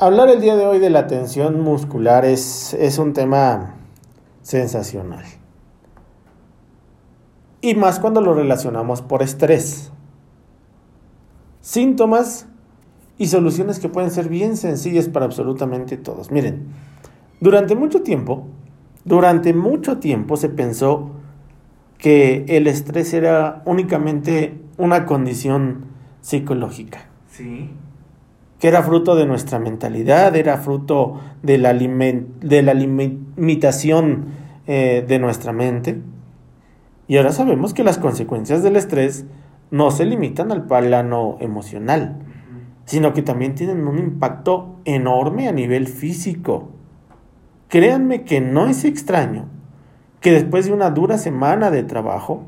Hablar el día de hoy de la tensión muscular es, es un tema sensacional. Y más cuando lo relacionamos por estrés. Síntomas y soluciones que pueden ser bien sencillas para absolutamente todos. Miren, durante mucho tiempo, durante mucho tiempo se pensó que el estrés era únicamente una condición psicológica. Sí. Que era fruto de nuestra mentalidad, era fruto de la, limitación eh, de nuestra mente. Y ahora sabemos que las consecuencias del estrés no se limitan al plano emocional, sino que también tienen un impacto enorme a nivel físico. Créanme que no es extraño que después de una dura semana de trabajo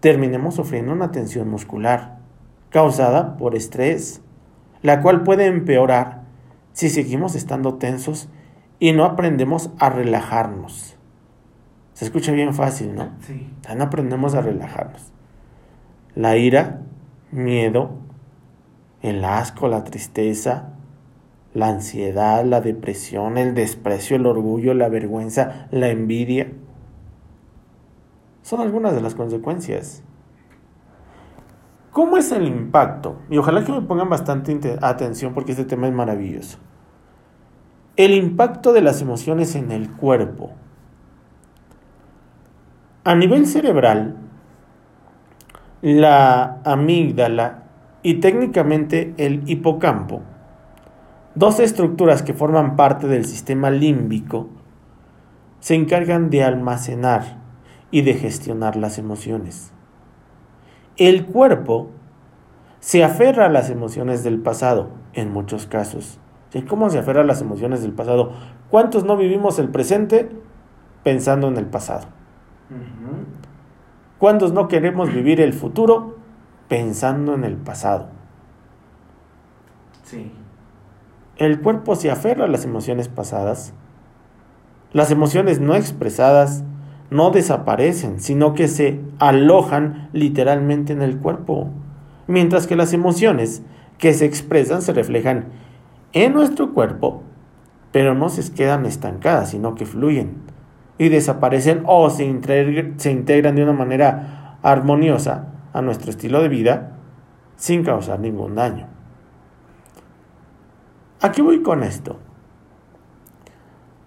terminemos sufriendo una tensión muscular causada por estrés, la cual puede empeorar si seguimos estando tensos y no aprendemos a relajarnos. Se escucha bien fácil, ¿no? Sí. No aprendemos a relajarnos. La ira, miedo, el asco, la tristeza, la ansiedad, la depresión, el desprecio, el orgullo, la vergüenza, la envidia, son algunas de las consecuencias. ¿Cómo es el impacto? Y ojalá que me pongan bastante atención porque este tema es maravilloso. El impacto de las emociones en el cuerpo. A nivel cerebral, la amígdala y técnicamente el hipocampo, dos estructuras que forman parte del sistema límbico, se encargan de almacenar y de gestionar las emociones. El cuerpo se aferra a las emociones del pasado, en muchos casos. ¿Cómo se aferra a las emociones del pasado? ¿Cuántos no vivimos el presente pensando en el pasado? ¿Cuántos no queremos vivir el futuro pensando en el pasado? Sí. El cuerpo se aferra a las emociones pasadas, las emociones no expresadas, no desaparecen, sino que se alojan literalmente en el cuerpo. Mientras que las emociones que se expresan se reflejan en nuestro cuerpo, pero no se quedan estancadas, sino que fluyen y desaparecen o se, integran de una manera armoniosa a nuestro estilo de vida sin causar ningún daño. ¿A qué voy con esto?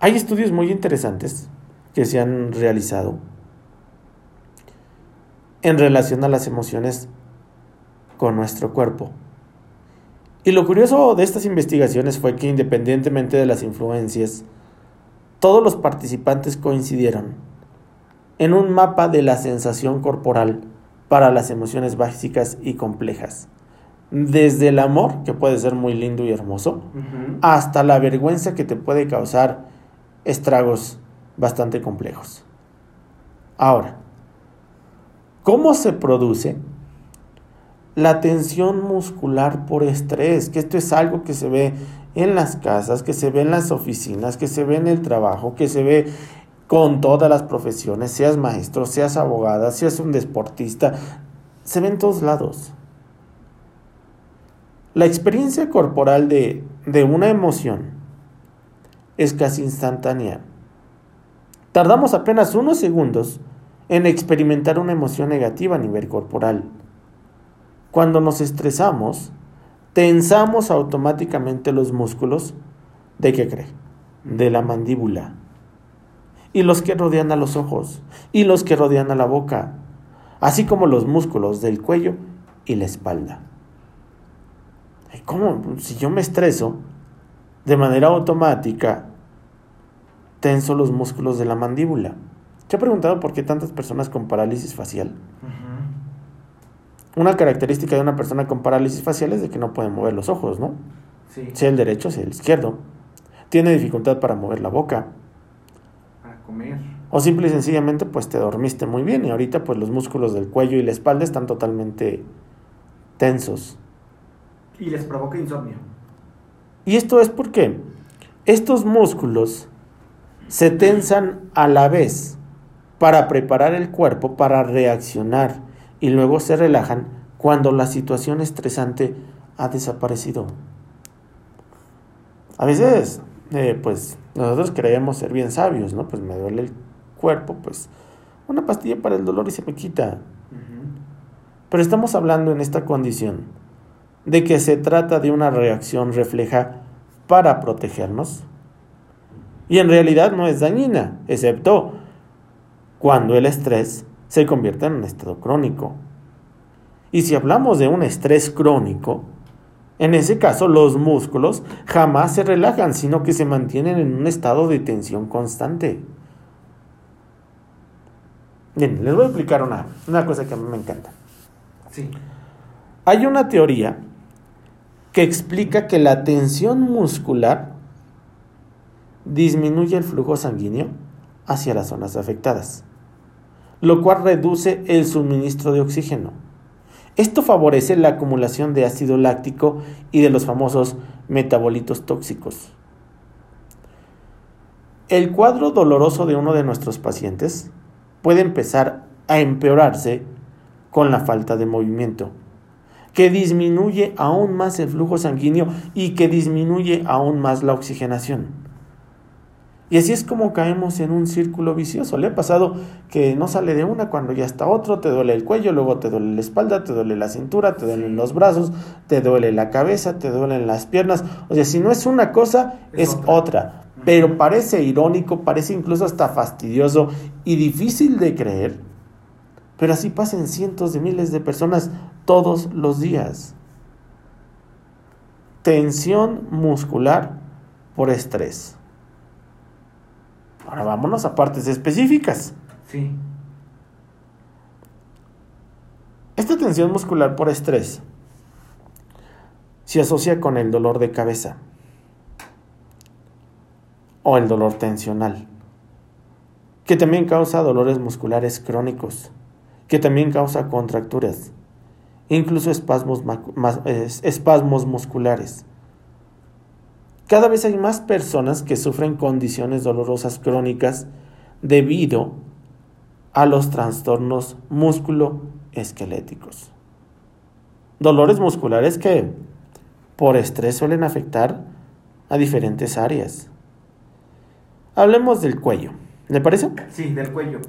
Hay estudios muy interesantes que se han realizado en relación a las emociones con nuestro cuerpo. Y lo curioso de estas investigaciones fue que independientemente de las influencias, todos los participantes coincidieron en un mapa de la sensación corporal para las emociones básicas y complejas. Desde el amor, que puede ser muy lindo y hermoso, hasta la vergüenza que te puede causar estragos bastante complejos. Ahora, ¿cómo se produce la tensión muscular por estrés? Que esto es algo que se ve en las casas, que se ve en las oficinas, que se ve en el trabajo, que se ve con todas las profesiones, seas maestro, seas abogada, seas un deportista, se ve en todos lados. La experiencia corporal de, de una emoción es casi instantánea. Tardamos apenas unos segundos en experimentar una emoción negativa a nivel corporal. Cuando nos estresamos, tensamos automáticamente los músculos de qué cree? De la mandíbula. Y los que rodean a los ojos. Y los que rodean a la boca. Así como los músculos del cuello y la espalda. ¿Cómo? Si yo me estreso, de manera automática, tenso los músculos de la mandíbula. ¿Te ha preguntado por qué tantas personas con parálisis facial? Una característica de una persona con parálisis facial es de que no puede mover los ojos, ¿no? Sí. Sea el derecho, sea el izquierdo. Tiene dificultad para mover la boca. Para comer. O simple y sencillamente pues te dormiste muy bien y ahorita pues los músculos del cuello y la espalda están totalmente tensos. Y les provoca insomnio. Y esto es porque estos músculos se tensan a la vez para preparar el cuerpo para reaccionar y luego se relajan cuando la situación estresante ha desaparecido. A veces, eh, pues, nosotros creemos ser bien sabios, ¿no? Pues me duele el cuerpo, pues, una pastilla para el dolor y se me quita. Pero estamos hablando en esta condición de que se trata de una reacción refleja para protegernos. Y en realidad no es dañina, excepto cuando el estrés se convierte en un estado crónico. Y si hablamos de un estrés crónico, en ese caso los músculos jamás se relajan, sino que se mantienen en un estado de tensión constante. Bien, les voy a explicar una, una cosa que a mí me encanta. Sí. Hay una teoría que explica que la tensión muscular disminuye el flujo sanguíneo hacia las zonas afectadas, lo cual reduce el suministro de oxígeno. Esto favorece la acumulación de ácido láctico y de los famosos metabolitos tóxicos. El cuadro doloroso de uno de nuestros pacientes puede empezar a empeorarse con la falta de movimiento, que disminuye aún más el flujo sanguíneo y que disminuye aún más la oxigenación. Y así es como caemos en un círculo vicioso. Le ha pasado que no sale de una cuando ya está otro, te duele el cuello, luego te duele la espalda, te duele la cintura, te duelen los brazos, te duele la cabeza, te duelen las piernas. O sea, si no es una cosa, es, otra. otra. Pero parece irónico, parece incluso hasta fastidioso y difícil de creer. Pero así pasan cientos de miles de personas todos los días. Tensión muscular por estrés. Ahora vámonos a partes específicas. Sí. Esta tensión muscular por estrés se asocia con el dolor de cabeza o el dolor tensional, que también causa dolores musculares crónicos, que también causa contracturas, incluso espasmos, espasmos musculares. Cada vez hay más personas que sufren condiciones dolorosas crónicas debido a los trastornos músculo-esqueléticos. Dolores musculares que por estrés suelen afectar a diferentes áreas. Hablemos del cuello. ¿Le parece? Sí, del cuello.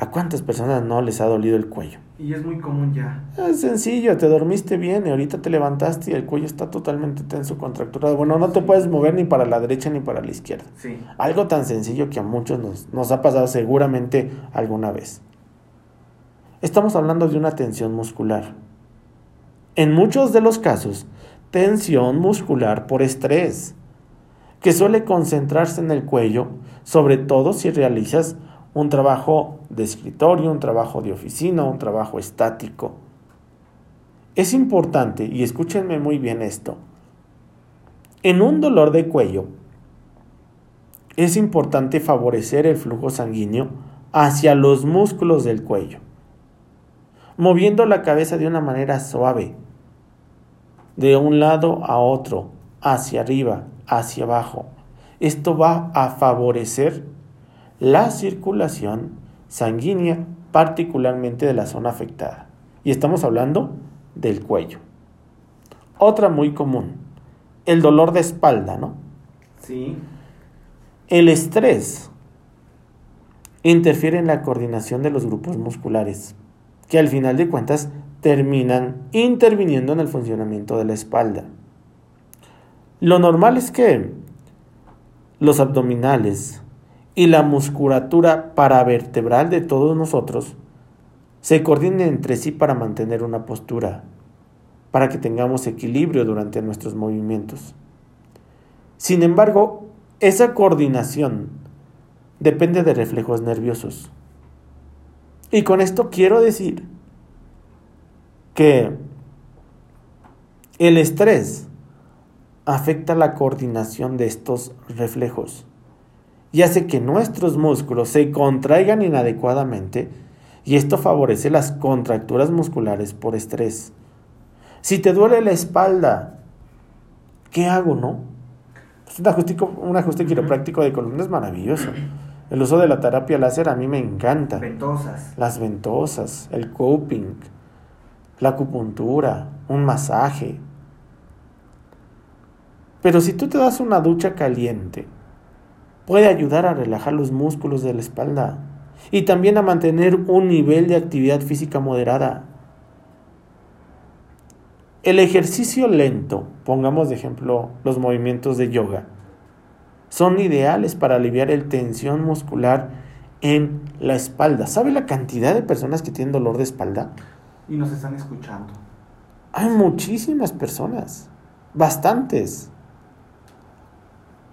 ¿A cuántas personas no les ha dolido el cuello? Y es muy común ya. Es sencillo, te dormiste bien y ahorita te levantaste y el cuello está totalmente tenso, contracturado. Bueno, no te puedes mover ni para la derecha ni para la izquierda. Sí. Algo tan sencillo que a muchos nos, nos ha pasado seguramente alguna vez. Estamos hablando de una tensión muscular. En muchos de los casos, tensión muscular por estrés, que suele concentrarse en el cuello, sobre todo si realizas un trabajo de escritorio, un trabajo de oficina, un trabajo estático. Es importante, y escúchenme muy bien esto, en un dolor de cuello, es importante favorecer el flujo sanguíneo hacia los músculos del cuello, moviendo la cabeza de una manera suave, de un lado a otro, hacia arriba, hacia abajo. Esto va a favorecer la circulación sanguínea, particularmente de la zona afectada. Y estamos hablando del cuello. Otra muy común, el dolor de espalda, ¿no? Sí. El estrés interfiere en la coordinación de los grupos musculares, que al final de cuentas terminan interviniendo en el funcionamiento de la espalda. Lo normal es que los abdominales, y la musculatura paravertebral de todos nosotros se coordinen entre sí para mantener una postura, para que tengamos equilibrio durante nuestros movimientos. Sin embargo, esa coordinación depende de reflejos nerviosos. Y con esto quiero decir que el estrés afecta la coordinación de estos reflejos y hace que nuestros músculos se contraigan inadecuadamente y esto favorece las contracturas musculares por estrés. Si te duele la espalda, ¿qué hago, no? un ajuste, un ajuste quiropráctico de columna es maravilloso. El uso de la terapia láser a mí me encanta. Ventosas. Las ventosas, el coping, la acupuntura, un masaje. Pero si tú te das una ducha caliente, puede ayudar a relajar los músculos de la espalda y también a mantener un nivel de actividad física moderada. El ejercicio lento, pongamos de ejemplo los movimientos de yoga, son ideales para aliviar el tensión muscular en la espalda. ¿Sabe la cantidad de personas que tienen dolor de espalda? Y nos están escuchando. Hay muchísimas personas, bastantes.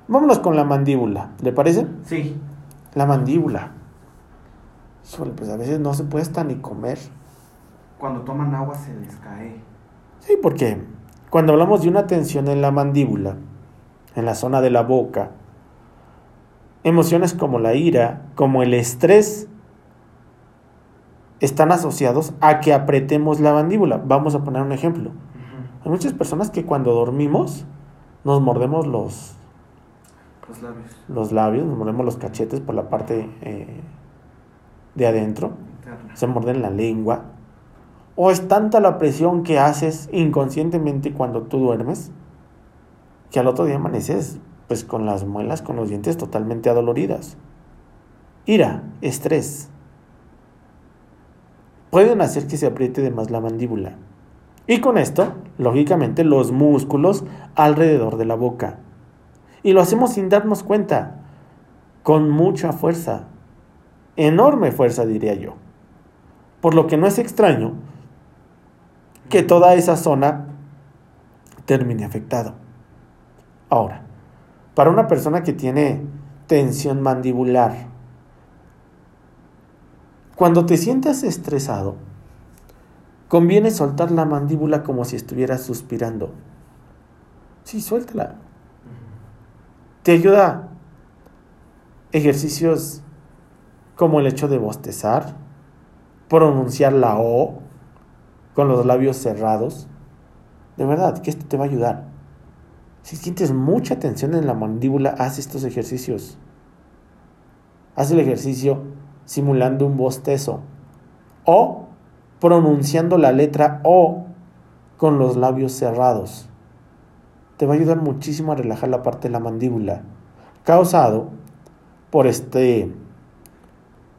Vámonos con la mandíbula, ¿le parece? Sí. La mandíbula. Híjole, pues a veces no se puede hasta ni comer. Cuando toman agua se les cae. Sí, porque cuando hablamos de una tensión en la mandíbula, en la zona de la boca, emociones como la ira, como el estrés, están asociados a que apretemos la mandíbula. Vamos a poner un ejemplo. Hay muchas personas que cuando dormimos nos mordemos los, Los labios. los labios, nos mordemos los cachetes por la parte eh, de adentro, se morden la lengua. O es tanta la presión que haces inconscientemente cuando tú duermes que al otro día amaneces pues con las muelas, con los dientes totalmente adoloridas. Ira, estrés. Pueden hacer que se apriete de más la mandíbula. Y con esto, lógicamente, los músculos alrededor de la boca. Y lo hacemos sin darnos cuenta, con mucha fuerza, enorme fuerza diría yo. Por lo que no es extraño que toda esa zona termine afectado. Ahora, para una persona que tiene tensión mandibular, cuando te sientas estresado, conviene soltar la mandíbula como si estuvieras suspirando. Sí, suéltala. Te ayuda ejercicios como el hecho de bostezar, pronunciar la O con los labios cerrados. De verdad, que esto te va a ayudar. Si sientes mucha tensión en la mandíbula, haz estos ejercicios. Haz el ejercicio simulando un bostezo o pronunciando la letra O con los labios cerrados. Te va a ayudar muchísimo a relajar la parte de la mandíbula, causado por este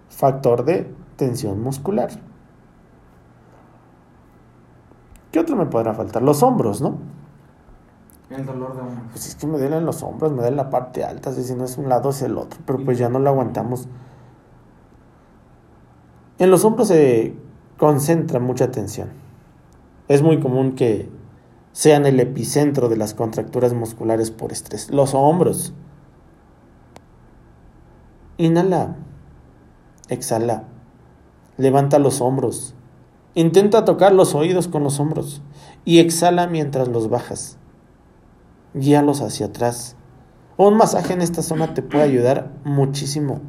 factor de tensión muscular. ¿Qué otro me podrá faltar? Los hombros, ¿no? El dolor de hombros. Pues es que me duelen los hombros, me duele la parte alta, si no es un lado es el otro, pero pues ya no lo aguantamos. En los hombros se concentra mucha tensión. Es muy común que sean el epicentro de las contracturas musculares por estrés. Los hombros. Inhala. Exhala. Levanta los hombros. Intenta tocar los oídos con los hombros. Y exhala mientras los bajas. Guíalos hacia atrás. Un masaje en esta zona te puede ayudar muchísimo.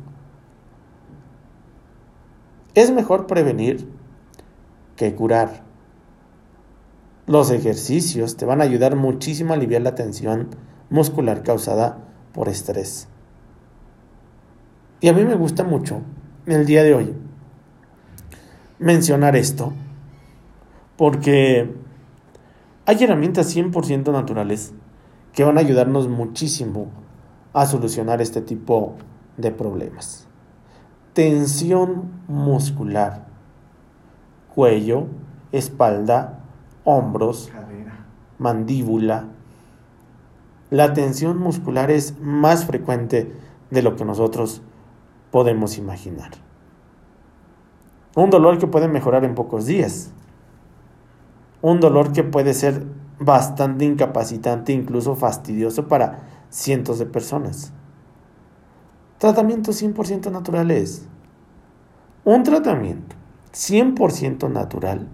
Es mejor prevenir que curar. Los ejercicios te van a ayudar muchísimo a aliviar la tensión muscular causada por estrés. Y a mí me gusta mucho el día de hoy mencionar esto porque hay herramientas 100% naturales que van a ayudarnos muchísimo a solucionar este tipo de problemas. Tensión muscular, cuello, espalda, hombros, Cadera. mandíbula. La tensión muscular es más frecuente de lo que nosotros podemos imaginar. Un dolor que puede mejorar en pocos días. Un dolor que puede ser bastante incapacitante, incluso fastidioso para cientos de personas. Tratamientos 100% naturales. Un tratamiento 100% natural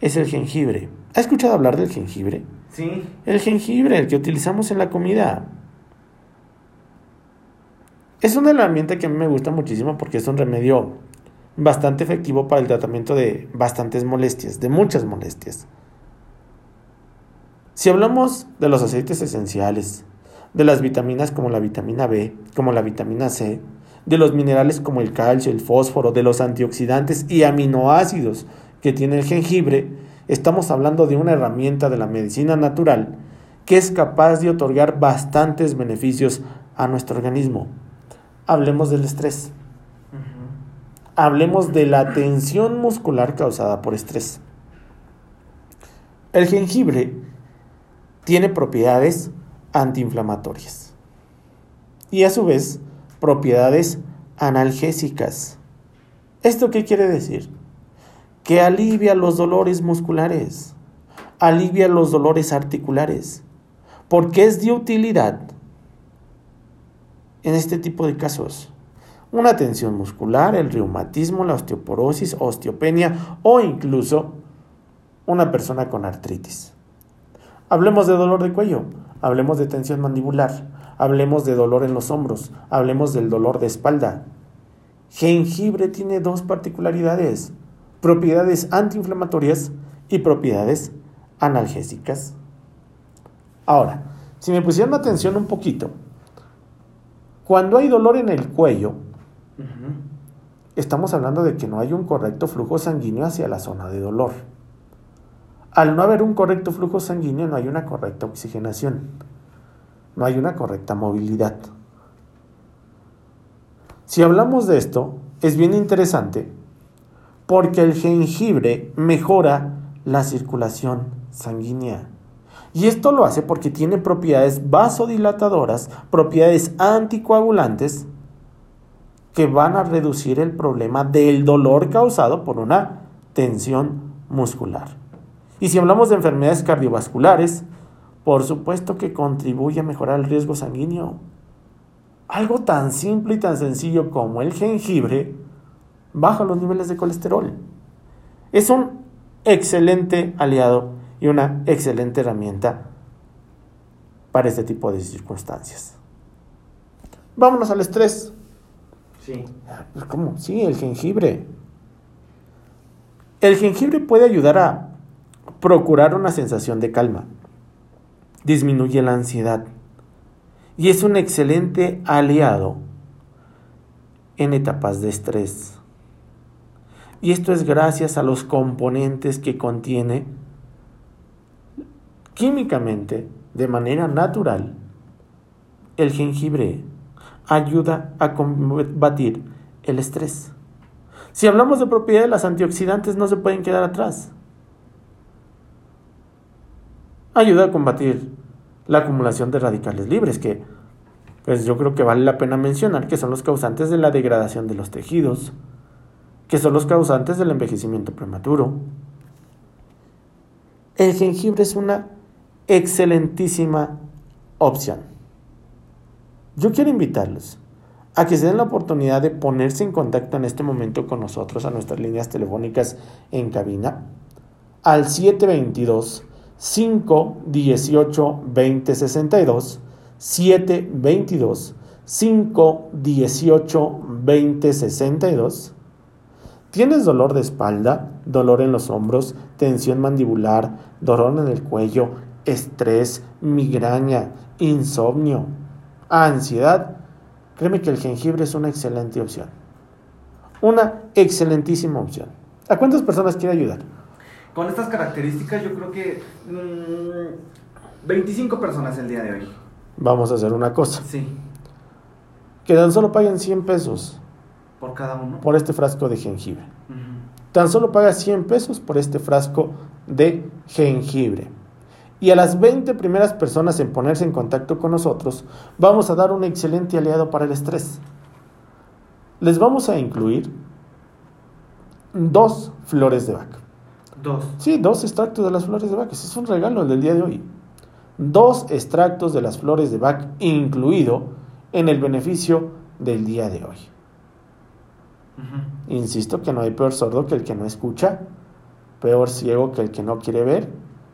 es el jengibre. ¿Ha escuchado hablar del jengibre? Sí. El jengibre, el que utilizamos en la comida. Es una herramienta que a mí me gusta muchísimo porque es un remedio bastante efectivo para el tratamiento de bastantes molestias, de muchas molestias. Si hablamos de los aceites esenciales, de las vitaminas como la vitamina B, como la vitamina C, de los minerales como el calcio, el fósforo, de los antioxidantes y aminoácidos que tiene el jengibre, estamos hablando de una herramienta de la medicina natural que es capaz de otorgar bastantes beneficios a nuestro organismo. Hablemos del estrés. Hablemos de la tensión muscular causada por estrés. El jengibre tiene propiedades antiinflamatorias y a su vez propiedades analgésicas. ¿Esto qué quiere decir? Que alivia los dolores musculares, alivia los dolores articulares, porque es de utilidad en este tipo de casos. Una tensión muscular, el reumatismo, la osteoporosis, osteopenia o incluso una persona con artritis. Hablemos de dolor de cuello, hablemos de tensión mandibular, hablemos de dolor en los hombros, hablemos del dolor de espalda. Jengibre tiene dos particularidades, propiedades antiinflamatorias y propiedades analgésicas. Ahora, si me pusieran atención un poquito, cuando hay dolor en el cuello, estamos hablando de que no hay un correcto flujo sanguíneo hacia la zona de dolor. Al no haber un correcto flujo sanguíneo, no hay una correcta oxigenación, no hay una correcta movilidad. Si hablamos de esto, es bien interesante porque el jengibre mejora la circulación sanguínea. Y esto lo hace porque tiene propiedades vasodilatadoras, propiedades anticoagulantes, que van a reducir el problema del dolor causado por una tensión muscular. Y si hablamos de enfermedades cardiovasculares, por supuesto que contribuye a mejorar el riesgo sanguíneo. Algo tan simple y tan sencillo como el jengibre baja los niveles de colesterol. Es un excelente aliado y una excelente herramienta para este tipo de circunstancias. Vámonos al estrés. Sí. Pues, ¿Cómo? Sí, el jengibre. El jengibre puede ayudar a procurar una sensación de calma. Disminuye la ansiedad. Y es un excelente aliado en etapas de estrés. Y esto es gracias a los componentes que contiene químicamente, de manera natural. El jengibre ayuda a combatir el estrés. Si hablamos de propiedades, las antioxidantes no se pueden quedar atrás. Ayuda a combatir la acumulación de radicales libres, que pues yo creo que vale la pena mencionar que son los causantes de la degradación de los tejidos, que son los causantes del envejecimiento prematuro. El jengibre es una excelentísima opción. Yo quiero invitarlos a que se den la oportunidad de ponerse en contacto en este momento con nosotros a nuestras líneas telefónicas en cabina al 722 518 2062 722 518 2062 ¿Tienes dolor de espalda, dolor en los hombros, tensión mandibular, dolor en el cuello, estrés, migraña, insomnio, ansiedad? Créeme que el jengibre es una excelente opción. Una excelentísima opción. ¿A cuántas personas quiere ayudar? Con estas características yo creo que mm, 25 personas el día de hoy. Vamos a hacer una cosa. Sí, Que tan solo paguen 100 pesos por cada uno. por este frasco de jengibre. Tan solo paga 100 pesos por este frasco de jengibre. Y a las 20 primeras personas en ponerse en contacto con nosotros, vamos a dar un excelente aliado para el estrés. Les vamos a incluir dos flores de vaca. Dos. Sí, dos extractos de las flores de. Ese es un regalo el del día de hoy. Dos extractos de las flores de Bach incluido en el beneficio del día de hoy. Insisto que no hay peor sordo que el que no escucha, peor ciego que el que no quiere ver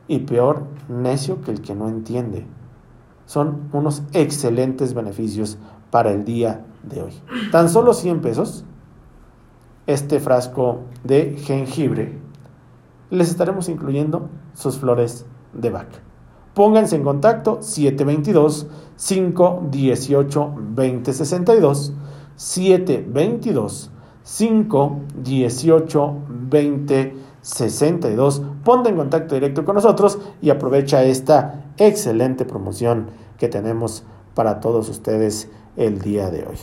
y peor necio que el que no entiende. Son unos excelentes beneficios para el día de hoy. Tan solo 100 pesos, este frasco de jengibre, les estaremos incluyendo sus flores de Bach. Pónganse en contacto 722 518 2062 722 518 62. Ponte en contacto directo con nosotros y aprovecha esta excelente promoción que tenemos para todos ustedes el día de hoy.